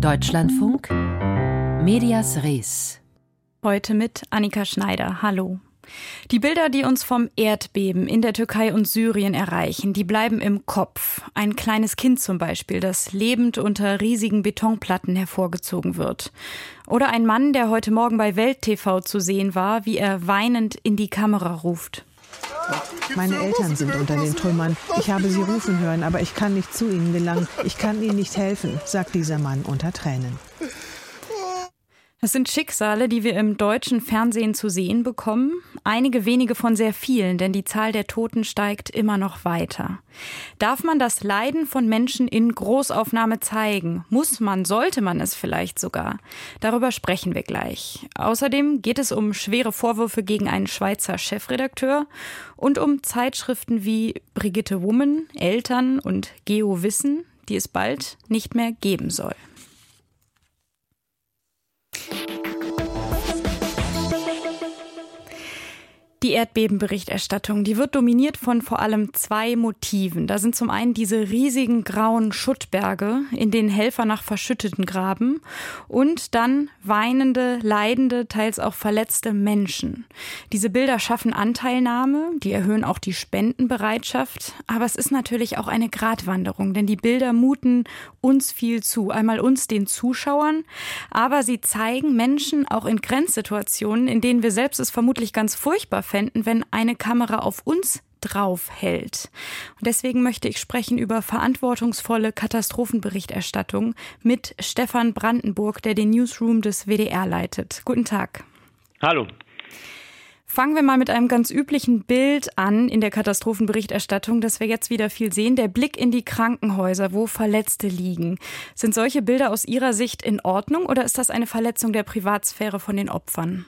Deutschlandfunk Medias Res. Heute mit Annika Schneider. Hallo. Die Bilder, die uns vom Erdbeben in der Türkei und Syrien erreichen, die bleiben im Kopf. Ein kleines Kind zum Beispiel, das lebend unter riesigen Betonplatten hervorgezogen wird. Oder ein Mann, der heute Morgen bei Welt TV zu sehen war, wie er weinend in die Kamera ruft. Meine Eltern sind unter den Trümmern. Ich habe sie rufen hören, aber ich kann nicht zu ihnen gelangen. Ich kann ihnen nicht helfen, sagt dieser Mann unter Tränen. Es sind Schicksale, die wir im deutschen Fernsehen zu sehen bekommen. Einige wenige von sehr vielen, denn die Zahl der Toten steigt immer noch weiter. Darf man das Leiden von Menschen in Großaufnahme zeigen? Muss man, sollte man es vielleicht sogar? Darüber sprechen wir gleich. Außerdem geht es um schwere Vorwürfe gegen einen Schweizer Chefredakteur und um Zeitschriften wie Brigitte Woman, Eltern und Geo Wissen, die es bald nicht mehr geben soll. Die Erdbebenberichterstattung, die wird dominiert von vor allem zwei Motiven. Da sind zum einen diese riesigen grauen Schuttberge, in denen Helfer nach Verschütteten graben und dann weinende, leidende, teils auch verletzte Menschen. Diese Bilder schaffen Anteilnahme, die erhöhen auch die Spendenbereitschaft, aber es ist natürlich auch eine Gratwanderung, denn die Bilder muten uns viel zu. Einmal uns, den Zuschauern, aber sie zeigen Menschen auch in Grenzsituationen, in denen wir selbst es vermutlich ganz furchtbar fänden, wenn eine Kamera auf uns drauf hält. Und deswegen möchte ich sprechen über verantwortungsvolle Katastrophenberichterstattung mit Stefan Brandenburg, der den Newsroom des WDR leitet. Guten Tag. Hallo. Fangen wir mal mit einem ganz üblichen Bild an in der Katastrophenberichterstattung, das wir jetzt wieder viel sehen. Der Blick in die Krankenhäuser, wo Verletzte liegen. Sind solche Bilder aus Ihrer Sicht in Ordnung oder ist das eine Verletzung der Privatsphäre von den Opfern?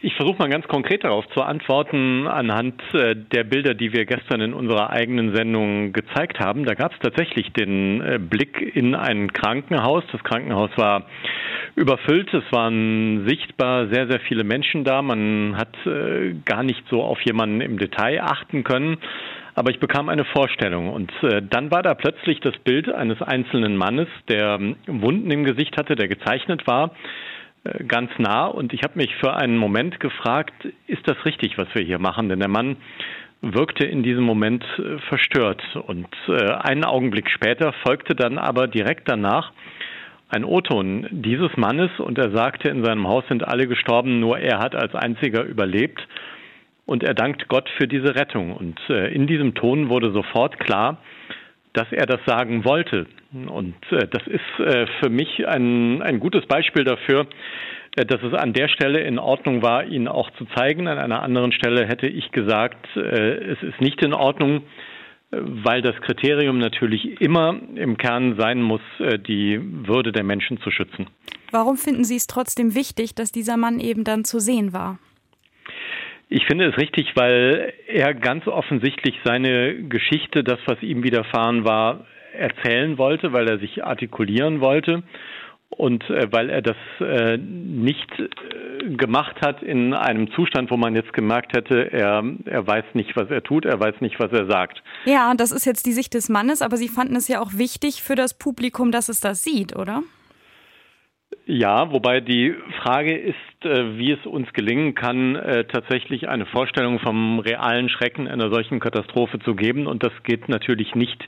Ich versuche mal ganz konkret darauf zu antworten anhand äh, der Bilder, die wir gestern in unserer eigenen Sendung gezeigt haben. Da gab es tatsächlich den äh, Blick in ein Krankenhaus. Das Krankenhaus war überfüllt. Es waren sichtbar sehr, sehr viele Menschen da. Man hat äh, gar nicht so auf jemanden im Detail achten können. Aber ich bekam eine Vorstellung und dann war da plötzlich das Bild eines einzelnen Mannes, der ähm, Wunden im Gesicht hatte, der gezeichnet war ganz nah und ich habe mich für einen Moment gefragt, ist das richtig, was wir hier machen? Denn der Mann wirkte in diesem Moment äh, verstört und äh, einen Augenblick später folgte dann aber direkt danach ein O-Ton dieses Mannes und er sagte, in seinem Haus sind alle gestorben, nur er hat als einziger überlebt und er dankt Gott für diese Rettung. Und in diesem Ton wurde sofort klar, dass er das sagen wollte. Und äh, das ist äh, für mich ein, ein gutes Beispiel dafür, äh, dass es an der Stelle in Ordnung war, ihn auch zu zeigen. An einer anderen Stelle hätte ich gesagt, äh, es ist nicht in Ordnung, äh, weil das Kriterium natürlich immer im Kern sein muss, äh, die Würde der Menschen zu schützen. Warum finden Sie es trotzdem wichtig, dass dieser Mann eben dann zu sehen war? Ich finde es richtig, weil er ganz offensichtlich seine Geschichte, das, was ihm widerfahren war, erzählen wollte, weil er sich artikulieren wollte und äh, weil er das äh, nicht äh, gemacht hat in einem Zustand, wo man jetzt gemerkt hätte, er, er weiß nicht, was er tut, er weiß nicht, was er sagt. Ja, das ist jetzt die Sicht des Mannes, aber Sie fanden es ja auch wichtig für das Publikum, dass es das sieht, oder? Ja, wobei die Frage ist, äh, wie es uns gelingen kann, äh, tatsächlich eine Vorstellung vom realen Schrecken einer solchen Katastrophe zu geben. Und das geht natürlich nicht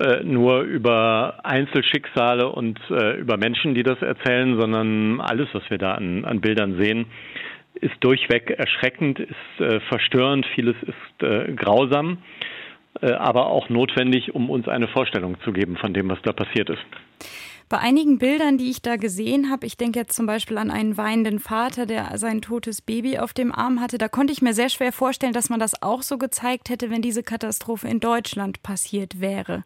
äh, nur über Einzelschicksale und über Menschen, die das erzählen, sondern alles, was wir da an, an Bildern sehen, ist durchweg erschreckend, ist verstörend, vieles ist grausam, aber auch notwendig, um uns eine Vorstellung zu geben von dem, was da passiert ist. Bei einigen Bildern, die ich da gesehen habe, ich denke jetzt zum Beispiel an einen weinenden Vater, der sein totes Baby auf dem Arm hatte, da konnte ich mir sehr schwer vorstellen, dass man das auch so gezeigt hätte, wenn diese Katastrophe in Deutschland passiert wäre.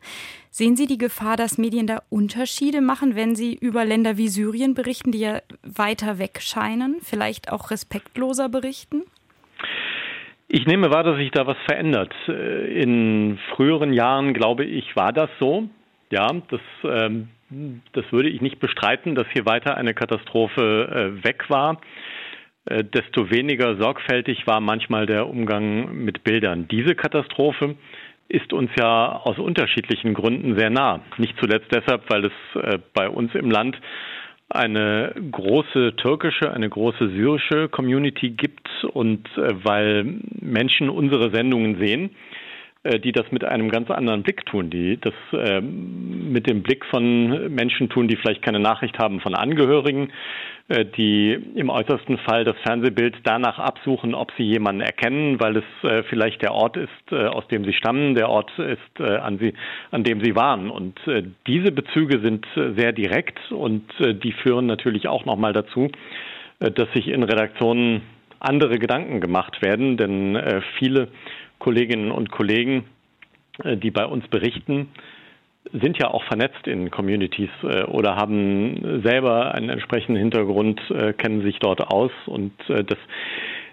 Sehen Sie die Gefahr, dass Medien da Unterschiede machen, wenn sie über Länder wie Syrien berichten, die ja weiter weg scheinen, vielleicht auch respektloser berichten? Ich nehme wahr, dass sich da was verändert. In früheren Jahren, glaube ich, war das so. Ja, das ähm, das würde ich nicht bestreiten, dass hier weiter eine Katastrophe äh, weg war. Äh, desto weniger sorgfältig war manchmal der Umgang mit Bildern. Diese Katastrophe, ist uns ja aus unterschiedlichen Gründen sehr nah. Nicht zuletzt deshalb, weil es äh, bei uns im Land eine große türkische, eine große syrische Community gibt und äh, weil Menschen unsere Sendungen sehen die das mit einem ganz anderen Blick tun, die das äh, mit dem Blick von Menschen tun, die vielleicht keine Nachricht haben von Angehörigen, äh, die im äußersten Fall das Fernsehbild danach absuchen, ob sie jemanden erkennen, weil es äh, vielleicht der Ort ist, äh, aus dem sie stammen, der Ort ist, äh, an, sie, an dem sie waren. Und diese Bezüge sind sehr direkt und die führen natürlich auch nochmal dazu, dass sich in Redaktionen andere Gedanken gemacht werden, denn viele Kolleginnen und Kollegen, äh, die bei uns berichten, sind ja auch vernetzt in Communities äh, oder haben selber einen entsprechenden Hintergrund, äh, kennen sich dort aus und das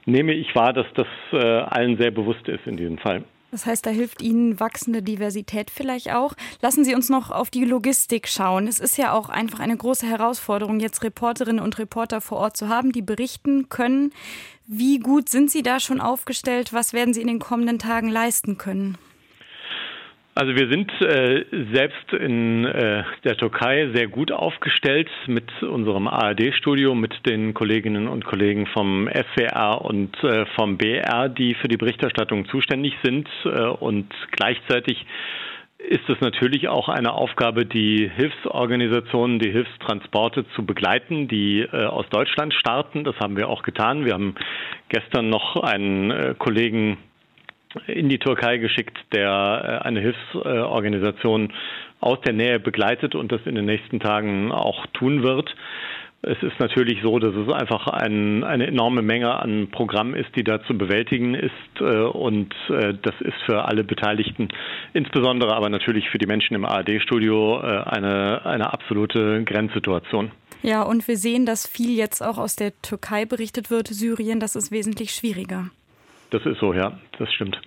nehme ich wahr, dass das allen sehr bewusst ist in diesem Fall. Das heißt, da hilft Ihnen wachsende Diversität vielleicht auch. Lassen Sie uns noch auf die Logistik schauen. Es ist ja auch einfach eine große Herausforderung, jetzt Reporterinnen und Reporter vor Ort zu haben, die berichten können. Wie gut sind Sie da schon aufgestellt? Was werden Sie in den kommenden Tagen leisten können? Also wir sind äh, selbst in äh, der Türkei sehr gut aufgestellt mit unserem ARD-Studio, mit den Kolleginnen und Kollegen vom SWR und äh, vom BR, die für die Berichterstattung zuständig sind. Äh, und gleichzeitig ist es natürlich auch eine Aufgabe, die Hilfsorganisationen, die Hilfstransporte zu begleiten, die äh, aus Deutschland starten. Das haben wir auch getan. Wir haben gestern noch einen äh, Kollegen in die Türkei geschickt, der äh, eine Hilfsorganisation aus der Nähe begleitet und das in den nächsten Tagen auch tun wird. Es ist natürlich so, dass es einfach ein, eine enorme Menge an Programmen ist, die da zu bewältigen ist. Äh, und äh, das ist für alle Beteiligten, insbesondere aber natürlich für die Menschen im ARD-Studio, eine, eine absolute Grenzsituation. Ja, und wir sehen, dass viel jetzt auch aus der Türkei berichtet wird. Syrien, das ist wesentlich schwieriger. Das ist so, ja, das stimmt.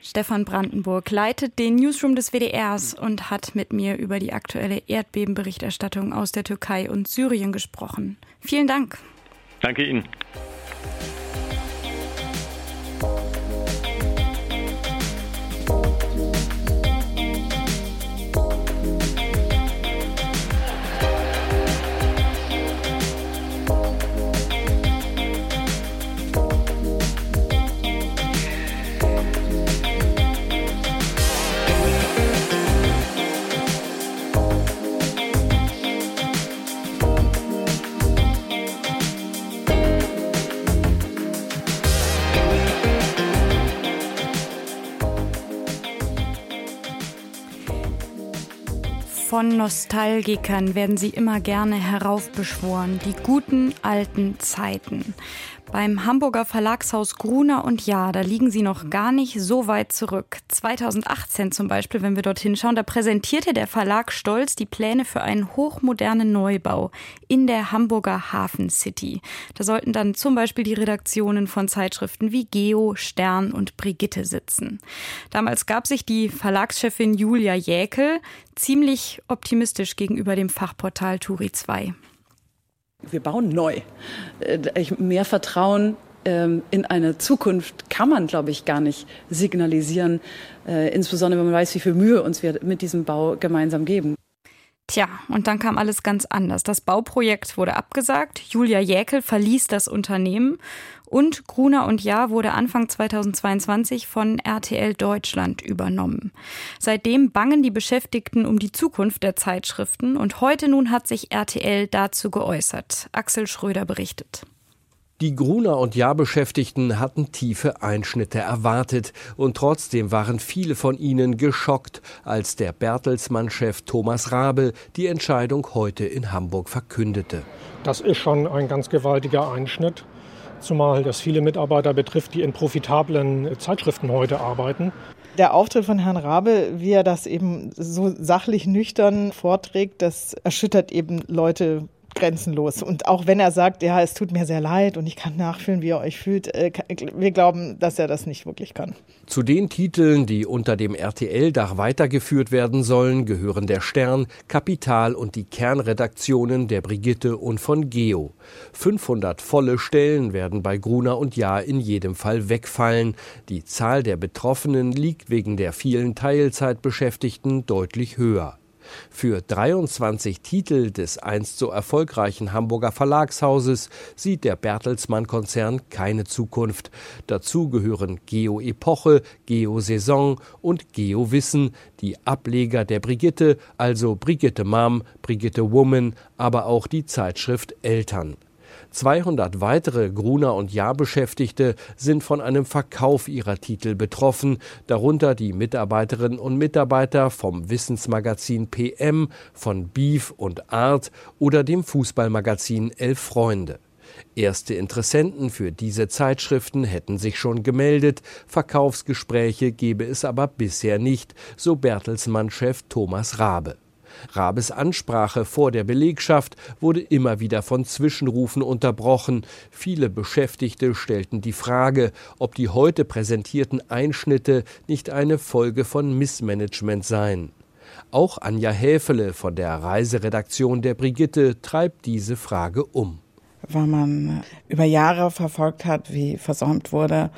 Stefan Brandenburg leitet den Newsroom des WDRs und hat mit mir über die aktuelle Erdbebenberichterstattung aus der Türkei und Syrien gesprochen. Vielen Dank. Danke Ihnen. Von Nostalgikern werden sie immer gerne heraufbeschworen, die guten alten Zeiten. Beim Hamburger Verlagshaus Gruner und Ja, da liegen sie noch gar nicht so weit zurück. 2018 zum Beispiel, wenn wir dorthin schauen, da präsentierte der Verlag stolz die Pläne für einen hochmodernen Neubau in der Hamburger Hafen City. Da sollten dann zum Beispiel die Redaktionen von Zeitschriften wie Geo, Stern und Brigitte sitzen. Damals gab sich die Verlagschefin Julia Jäkel ziemlich optimistisch gegenüber dem Fachportal Turi 2. Wir bauen neu. Äh, mehr Vertrauen ähm, in eine Zukunft kann man, glaube ich, gar nicht signalisieren, äh, insbesondere wenn man weiß, wie viel Mühe uns wir mit diesem Bau gemeinsam geben. Tja, und dann kam alles ganz anders. Das Bauprojekt wurde abgesagt, Julia Jäkel verließ das Unternehmen und Gruner und Jahr wurde Anfang 2022 von RTL Deutschland übernommen. Seitdem bangen die Beschäftigten um die Zukunft der Zeitschriften und heute nun hat sich RTL dazu geäußert. Axel Schröder berichtet. Die Gruner und Jahr-Beschäftigten hatten tiefe Einschnitte erwartet und trotzdem waren viele von ihnen geschockt, als der Bertelsmann-Chef Thomas Rabel die Entscheidung heute in Hamburg verkündete. Das ist schon ein ganz gewaltiger Einschnitt, zumal das viele Mitarbeiter betrifft, die in profitablen Zeitschriften heute arbeiten. Der Auftritt von Herrn Rabel, wie er das eben so sachlich nüchtern vorträgt, das erschüttert eben Leute grenzenlos. Und auch wenn er sagt, ja, es tut mir sehr leid und ich kann nachfühlen, wie er euch fühlt, äh, wir glauben, dass er das nicht wirklich kann. Zu den Titeln, die unter dem RTL-Dach weitergeführt werden sollen, gehören der Stern, Kapital und die Kernredaktionen der Brigitte und von Geo. 500 volle Stellen werden bei Gruner und Jahr in jedem Fall wegfallen. Die Zahl der Betroffenen liegt wegen der vielen Teilzeitbeschäftigten deutlich höher. Für 23 Titel des einst so erfolgreichen Hamburger Verlagshauses sieht der Bertelsmann-Konzern keine Zukunft. Dazu gehören Geo Epoche, Geo Saison und Geo Wissen, die Ableger der Brigitte, also Brigitte Mom, Brigitte Woman, aber auch die Zeitschrift Eltern. 200 weitere Gruner und Jahr-Beschäftigte sind von einem Verkauf ihrer Titel betroffen, darunter die Mitarbeiterinnen und Mitarbeiter vom Wissensmagazin PM, von Beef und Art oder dem Fußballmagazin Elf Freunde. Erste Interessenten für diese Zeitschriften hätten sich schon gemeldet, Verkaufsgespräche gebe es aber bisher nicht, so Bertelsmann-Chef Thomas Rabe. Rabes Ansprache vor der Belegschaft wurde immer wieder von Zwischenrufen unterbrochen. Viele Beschäftigte stellten die Frage, ob die heute präsentierten Einschnitte nicht eine Folge von Missmanagement seien. Auch Anja Häfele von der Reiseredaktion der Brigitte treibt diese Frage um. Weil man über Jahre verfolgt hat, wie versäumt wurde,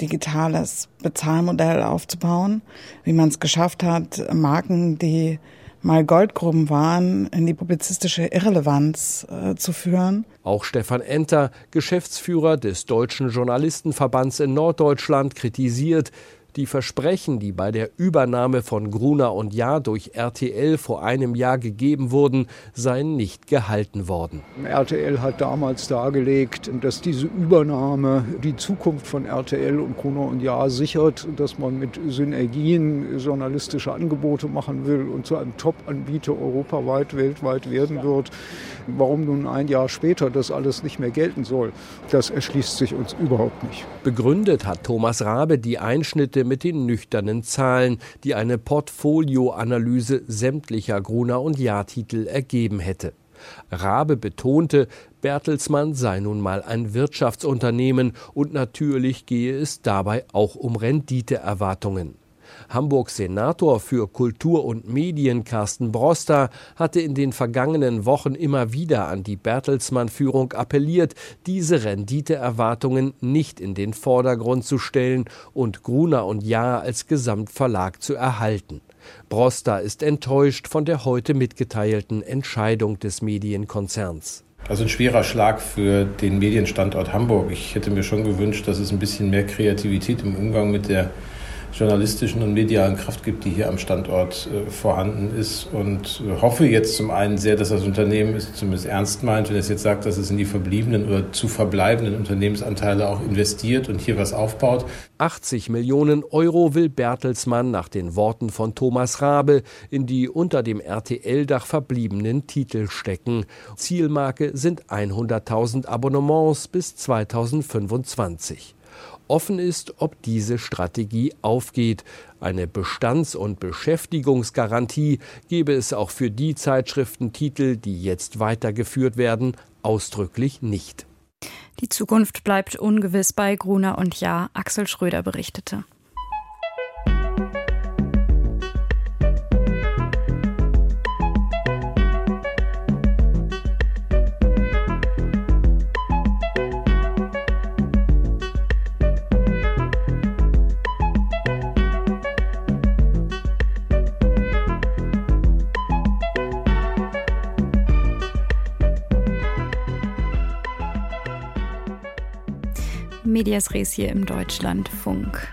digitales Bezahlmodell aufzubauen, wie man es geschafft hat, Marken, die mal Goldgruben waren, in die publizistische Irrelevanz äh, zu führen. Auch Stefan Enter, Geschäftsführer des Deutschen Journalistenverbands in Norddeutschland, kritisiert, die Versprechen, die bei der Übernahme von Gruner und Jahr durch RTL vor einem Jahr gegeben wurden, seien nicht gehalten worden. RTL hat damals dargelegt, dass diese Übernahme die Zukunft von RTL und Gruner und Jahr sichert, dass man mit Synergien journalistische Angebote machen will und zu einem Top-Anbieter europaweit, weltweit werden wird. Warum nun ein Jahr später das alles nicht mehr gelten soll, das erschließt sich uns überhaupt nicht. Begründet hat Thomas Rabe die Einschnitte mit den nüchternen Zahlen, die eine Portfolioanalyse sämtlicher Gruner und Jahrtitel ergeben hätte. Rabe betonte, Bertelsmann sei nun mal ein Wirtschaftsunternehmen und natürlich gehe es dabei auch um Renditeerwartungen. Hamburgs Senator für Kultur und Medien Carsten Broster hatte in den vergangenen Wochen immer wieder an die Bertelsmann-Führung appelliert, diese Renditeerwartungen nicht in den Vordergrund zu stellen und Gruner und Jahr als Gesamtverlag zu erhalten. Broster ist enttäuscht von der heute mitgeteilten Entscheidung des Medienkonzerns. Also ein schwerer Schlag für den Medienstandort Hamburg. Ich hätte mir schon gewünscht, dass es ein bisschen mehr Kreativität im Umgang mit der journalistischen und medialen Kraft gibt, die hier am Standort äh, vorhanden ist. Und äh, hoffe jetzt zum einen sehr, dass das Unternehmen es zumindest ernst meint, wenn es jetzt sagt, dass es in die verbliebenen oder zu verbleibenden Unternehmensanteile auch investiert und hier was aufbaut. 80 Millionen Euro will Bertelsmann nach den Worten von Thomas Rabe in die unter dem RTL-Dach verbliebenen Titel stecken. Zielmarke sind 100.000 Abonnements bis 2025. Offen ist, ob diese Strategie aufgeht. Eine Bestands- und Beschäftigungsgarantie gebe es auch für die Zeitschriftentitel, die jetzt weitergeführt werden, ausdrücklich nicht. Die Zukunft bleibt ungewiss bei Gruner und Ja, Axel Schröder berichtete. Medias Res hier im Deutschlandfunk.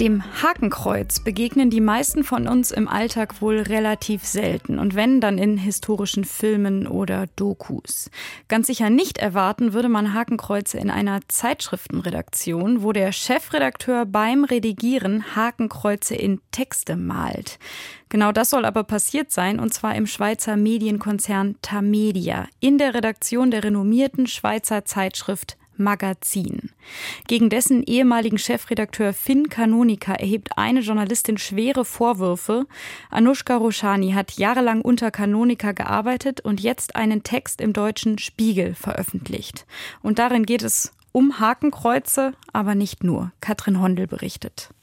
Dem Hakenkreuz begegnen die meisten von uns im Alltag wohl relativ selten und wenn dann in historischen Filmen oder Dokus. Ganz sicher nicht erwarten würde man Hakenkreuze in einer Zeitschriftenredaktion, wo der Chefredakteur beim Redigieren Hakenkreuze in Texte malt. Genau das soll aber passiert sein, und zwar im Schweizer Medienkonzern Tamedia, in der Redaktion der renommierten Schweizer Zeitschrift Magazin. Gegen dessen ehemaligen Chefredakteur Finn Kanonika erhebt eine Journalistin schwere Vorwürfe. Anushka Roshani hat jahrelang unter Kanonika gearbeitet und jetzt einen Text im deutschen Spiegel veröffentlicht. Und darin geht es um Hakenkreuze, aber nicht nur. Katrin Hondel berichtet.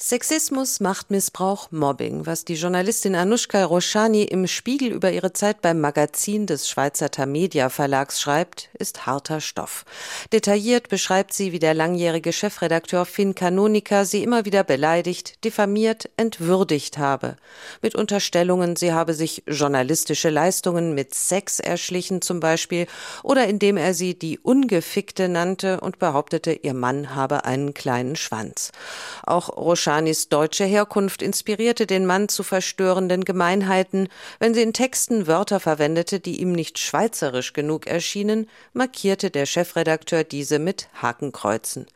Sexismus, Machtmissbrauch, Mobbing. Was die Journalistin Anushka Roshani im Spiegel über ihre Zeit beim Magazin des Schweizer Tamedia Verlags schreibt, ist harter Stoff. Detailliert beschreibt sie, wie der langjährige Chefredakteur Finn Kanonika sie immer wieder beleidigt, diffamiert, entwürdigt habe. Mit Unterstellungen, sie habe sich journalistische Leistungen mit Sex erschlichen zum Beispiel oder indem er sie die Ungefickte nannte und behauptete, ihr Mann habe einen kleinen Schwanz. Auch Roshani Schanis deutsche Herkunft inspirierte den Mann zu verstörenden Gemeinheiten. Wenn sie in Texten Wörter verwendete, die ihm nicht schweizerisch genug erschienen, markierte der Chefredakteur diese mit Hakenkreuzen.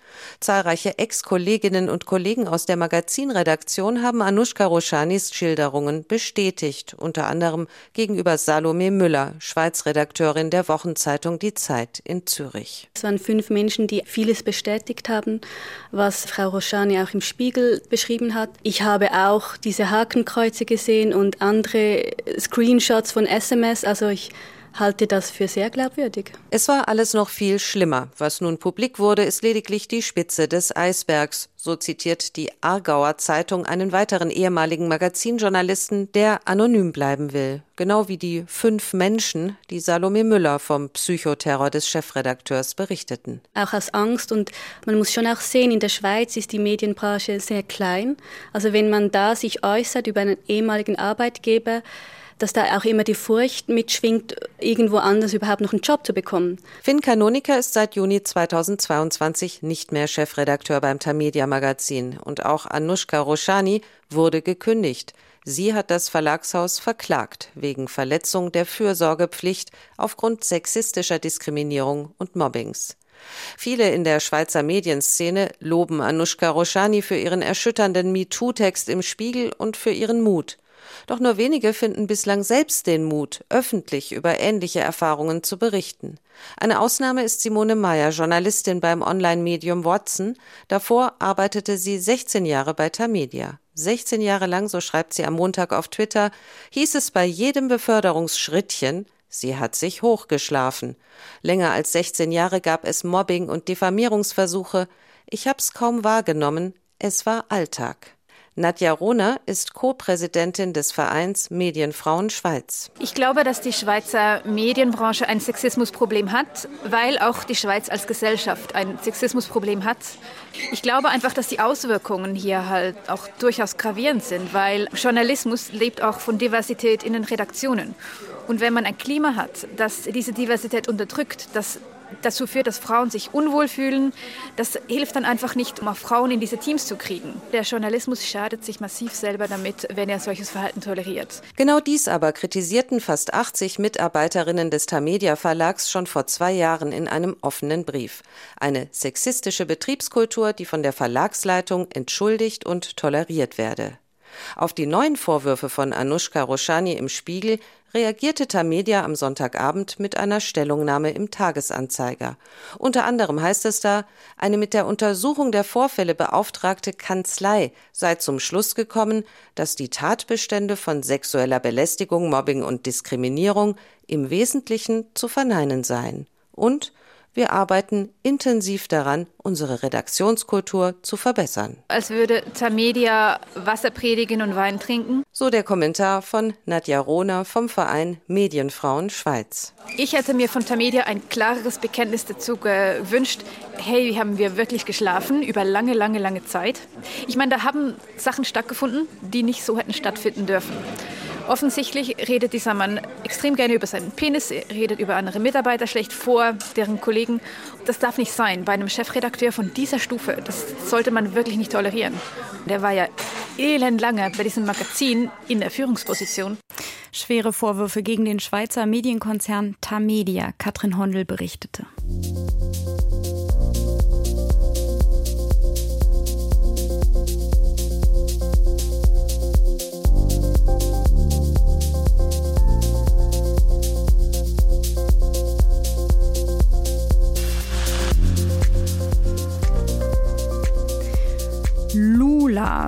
Zahlreiche Ex-Kolleginnen und Kollegen aus der Magazinredaktion haben Anushka Roschanis Schilderungen bestätigt, unter anderem gegenüber Salome Müller, Schweizredakteurin der Wochenzeitung Die Zeit in Zürich. Es waren fünf Menschen, die vieles bestätigt haben, was Frau Roschani auch im Spiegel beschrieben hat. Ich habe auch diese Hakenkreuze gesehen und andere Screenshots von SMS. Also ich halte das für sehr glaubwürdig. Es war alles noch viel schlimmer. Was nun publik wurde, ist lediglich die Spitze des Eisbergs. So zitiert die Aargauer Zeitung einen weiteren ehemaligen Magazinjournalisten, der anonym bleiben will. Genau wie die fünf Menschen, die Salome Müller vom Psychoterror des Chefredakteurs berichteten. Auch aus Angst und man muss schon auch sehen, in der Schweiz ist die Medienbranche sehr klein. Also wenn man da sich äußert über einen ehemaligen Arbeitgeber, dass da auch immer die Furcht mitschwingt, irgendwo anders überhaupt noch einen Job zu bekommen. Finn Kanonika ist seit Juni 2022 nicht mehr Chefredakteur beim Tamedia Magazin und auch Anushka Roshani wurde gekündigt. Sie hat das Verlagshaus verklagt wegen Verletzung der Fürsorgepflicht aufgrund sexistischer Diskriminierung und Mobbings. Viele in der Schweizer Medienszene loben Anushka Roshani für ihren erschütternden MeToo-Text im Spiegel und für ihren Mut. Doch nur wenige finden bislang selbst den Mut, öffentlich über ähnliche Erfahrungen zu berichten. Eine Ausnahme ist Simone Meyer, Journalistin beim Online-Medium Watson. Davor arbeitete sie 16 Jahre bei Tamedia. 16 Jahre lang, so schreibt sie am Montag auf Twitter, hieß es bei jedem Beförderungsschrittchen, sie hat sich hochgeschlafen. Länger als 16 Jahre gab es Mobbing und Diffamierungsversuche. Ich hab's kaum wahrgenommen, es war Alltag. Nadja Rohner ist Co-Präsidentin des Vereins Medienfrauen Schweiz. Ich glaube, dass die Schweizer Medienbranche ein Sexismusproblem hat, weil auch die Schweiz als Gesellschaft ein Sexismusproblem hat. Ich glaube einfach, dass die Auswirkungen hier halt auch durchaus gravierend sind, weil Journalismus lebt auch von Diversität in den Redaktionen. Und wenn man ein Klima hat, das diese Diversität unterdrückt, das dazu führt, dass Frauen sich unwohl fühlen. Das hilft dann einfach nicht, um auch Frauen in diese Teams zu kriegen. Der Journalismus schadet sich massiv selber damit, wenn er solches Verhalten toleriert. Genau dies aber kritisierten fast 80 Mitarbeiterinnen des Tamedia Verlags schon vor zwei Jahren in einem offenen Brief. Eine sexistische Betriebskultur, die von der Verlagsleitung entschuldigt und toleriert werde. Auf die neuen Vorwürfe von Anushka Roshani im Spiegel reagierte Tamedia am Sonntagabend mit einer Stellungnahme im Tagesanzeiger. Unter anderem heißt es da, eine mit der Untersuchung der Vorfälle beauftragte Kanzlei sei zum Schluss gekommen, dass die Tatbestände von sexueller Belästigung, Mobbing und Diskriminierung im Wesentlichen zu verneinen seien. Und wir arbeiten intensiv daran, unsere Redaktionskultur zu verbessern. Als würde Tamedia Wasser predigen und Wein trinken. So der Kommentar von Nadja Rohner vom Verein Medienfrauen Schweiz. Ich hätte mir von Tamedia ein klareres Bekenntnis dazu gewünscht. Hey, haben wir wirklich geschlafen über lange, lange, lange Zeit? Ich meine, da haben Sachen stattgefunden, die nicht so hätten stattfinden dürfen. Offensichtlich redet dieser Mann extrem gerne über seinen Penis, redet über andere Mitarbeiter schlecht vor, deren Kollegen. Das darf nicht sein bei einem Chefredakteur von dieser Stufe. Das sollte man wirklich nicht tolerieren. Der war ja elendlange bei diesem Magazin in der Führungsposition. Schwere Vorwürfe gegen den Schweizer Medienkonzern Tamedia, Katrin Hondel berichtete. Lu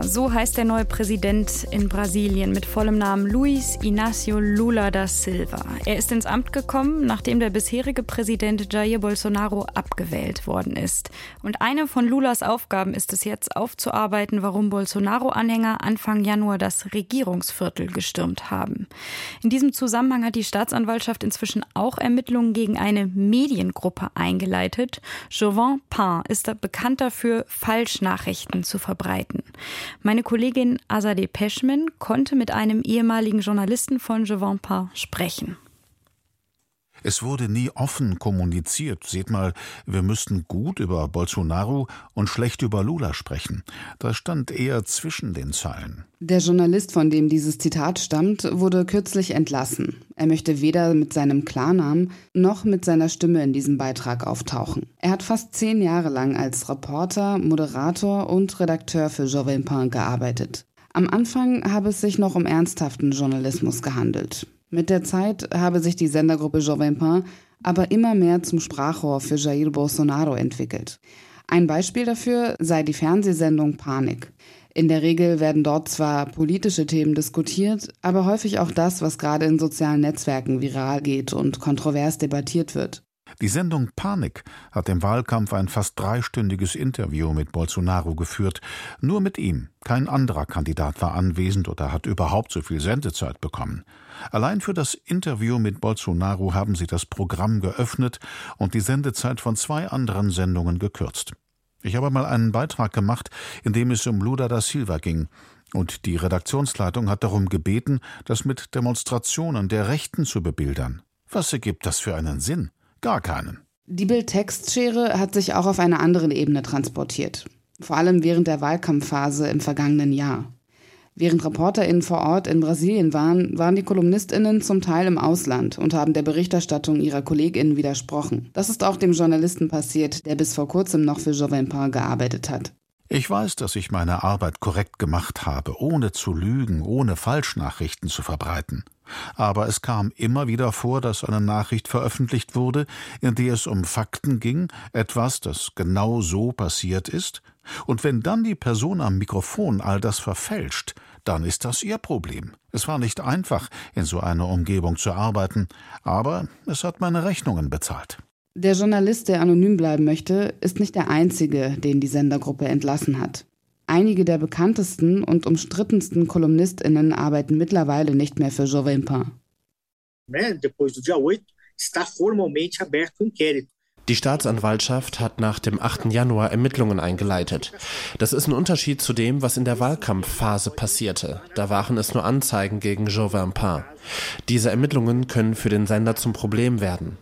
so heißt der neue Präsident in Brasilien mit vollem Namen Luiz Inácio Lula da Silva. Er ist ins Amt gekommen, nachdem der bisherige Präsident Jair Bolsonaro abgewählt worden ist. Und eine von Lulas Aufgaben ist es jetzt aufzuarbeiten, warum Bolsonaro-Anhänger Anfang Januar das Regierungsviertel gestürmt haben. In diesem Zusammenhang hat die Staatsanwaltschaft inzwischen auch Ermittlungen gegen eine Mediengruppe eingeleitet. Jovan Pain ist bekannt dafür, Falschnachrichten zu verbreiten. Meine Kollegin Azadeh Peschman konnte mit einem ehemaligen Journalisten von Je Pain sprechen. Es wurde nie offen kommuniziert. Seht mal, wir müssten gut über Bolsonaro und schlecht über Lula sprechen. Das stand eher zwischen den Zeilen. Der Journalist, von dem dieses Zitat stammt, wurde kürzlich entlassen. Er möchte weder mit seinem Klarnamen noch mit seiner Stimme in diesem Beitrag auftauchen. Er hat fast zehn Jahre lang als Reporter, Moderator und Redakteur für Jovin Pain gearbeitet. Am Anfang habe es sich noch um ernsthaften Journalismus gehandelt. Mit der Zeit habe sich die Sendergruppe Jovem Pain aber immer mehr zum Sprachrohr für Jair Bolsonaro entwickelt. Ein Beispiel dafür sei die Fernsehsendung Panik. In der Regel werden dort zwar politische Themen diskutiert, aber häufig auch das, was gerade in sozialen Netzwerken viral geht und kontrovers debattiert wird. Die Sendung Panik hat im Wahlkampf ein fast dreistündiges Interview mit Bolsonaro geführt. Nur mit ihm. Kein anderer Kandidat war anwesend oder hat überhaupt so viel Sendezeit bekommen. Allein für das Interview mit Bolsonaro haben sie das Programm geöffnet und die Sendezeit von zwei anderen Sendungen gekürzt. Ich habe mal einen Beitrag gemacht, in dem es um Lula da Silva ging. Und die Redaktionsleitung hat darum gebeten, das mit Demonstrationen der Rechten zu bebildern. Was ergibt das für einen Sinn? Gar keinen. Die Bild-Textschere hat sich auch auf einer anderen Ebene transportiert. Vor allem während der Wahlkampfphase im vergangenen Jahr. Während ReporterInnen vor Ort in Brasilien waren, waren die KolumnistInnen zum Teil im Ausland und haben der Berichterstattung ihrer KollegInnen widersprochen. Das ist auch dem Journalisten passiert, der bis vor kurzem noch für Jovin Pain gearbeitet hat. Ich weiß, dass ich meine Arbeit korrekt gemacht habe, ohne zu lügen, ohne Falschnachrichten zu verbreiten. Aber es kam immer wieder vor, dass eine Nachricht veröffentlicht wurde, in der es um Fakten ging, etwas, das genau so passiert ist, und wenn dann die Person am Mikrofon all das verfälscht, dann ist das ihr Problem. Es war nicht einfach, in so einer Umgebung zu arbeiten, aber es hat meine Rechnungen bezahlt. Der Journalist, der anonym bleiben möchte, ist nicht der einzige, den die Sendergruppe entlassen hat. Einige der bekanntesten und umstrittensten KolumnistInnen arbeiten mittlerweile nicht mehr für Jovem Pan. Die Staatsanwaltschaft hat nach dem 8. Januar Ermittlungen eingeleitet. Das ist ein Unterschied zu dem, was in der Wahlkampfphase passierte. Da waren es nur Anzeigen gegen Jovin Pan. Diese Ermittlungen können für den Sender zum Problem werden.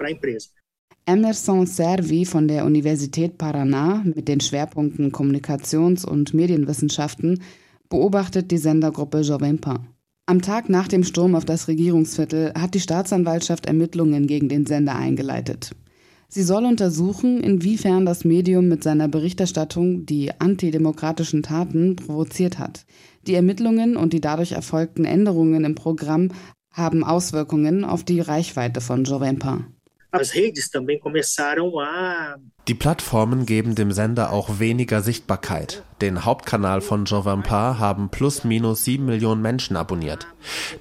Emerson Servi von der Universität Paraná mit den Schwerpunkten Kommunikations- und Medienwissenschaften beobachtet die Sendergruppe Jovem Pan. Am Tag nach dem Sturm auf das Regierungsviertel hat die Staatsanwaltschaft Ermittlungen gegen den Sender eingeleitet. Sie soll untersuchen, inwiefern das Medium mit seiner Berichterstattung die antidemokratischen Taten provoziert hat. Die Ermittlungen und die dadurch erfolgten Änderungen im Programm haben Auswirkungen auf die Reichweite von Jovem Pan. Die Plattformen geben dem Sender auch weniger Sichtbarkeit. Den Hauptkanal von Jovampa haben plus minus sieben Millionen Menschen abonniert.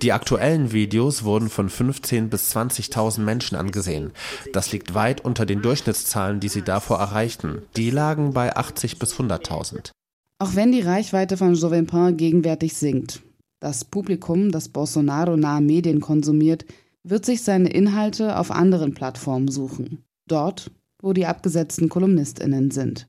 Die aktuellen Videos wurden von 15 bis 20.000 Menschen angesehen. Das liegt weit unter den Durchschnittszahlen, die sie davor erreichten. Die lagen bei 80 bis 100.000. Auch wenn die Reichweite von Jovempin gegenwärtig sinkt, das Publikum, das Bolsonaro-nahe Medien konsumiert, wird sich seine Inhalte auf anderen Plattformen suchen. Dort, wo die abgesetzten KolumnistInnen sind.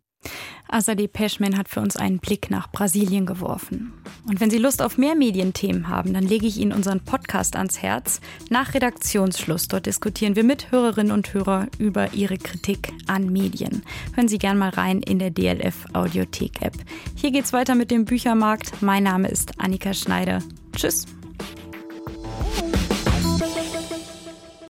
Azadeh Peschman hat für uns einen Blick nach Brasilien geworfen. Und wenn Sie Lust auf mehr Medienthemen haben, dann lege ich Ihnen unseren Podcast ans Herz. Nach Redaktionsschluss, dort diskutieren wir mit Hörerinnen und Hörern über ihre Kritik an Medien. Hören Sie gern mal rein in der DLF Audiothek App. Hier geht's weiter mit dem Büchermarkt. Mein Name ist Annika Schneider. Tschüss.